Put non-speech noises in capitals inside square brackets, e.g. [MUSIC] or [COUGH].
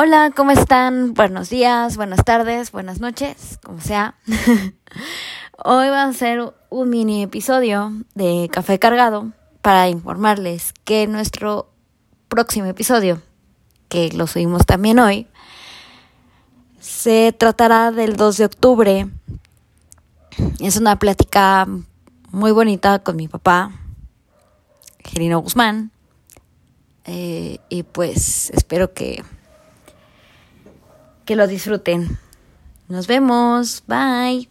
Hola, ¿cómo están? Buenos días, buenas tardes, buenas noches, como sea. [LAUGHS] Hoy va a ser un mini episodio de Café Cargado para informarles que nuestro próximo episodio, que lo subimos también hoy, se tratará del 2 de octubre. Es una plática muy bonita con mi papá, Gerino Guzmán. Eh, y pues espero que que lo disfruten. Nos vemos. Bye.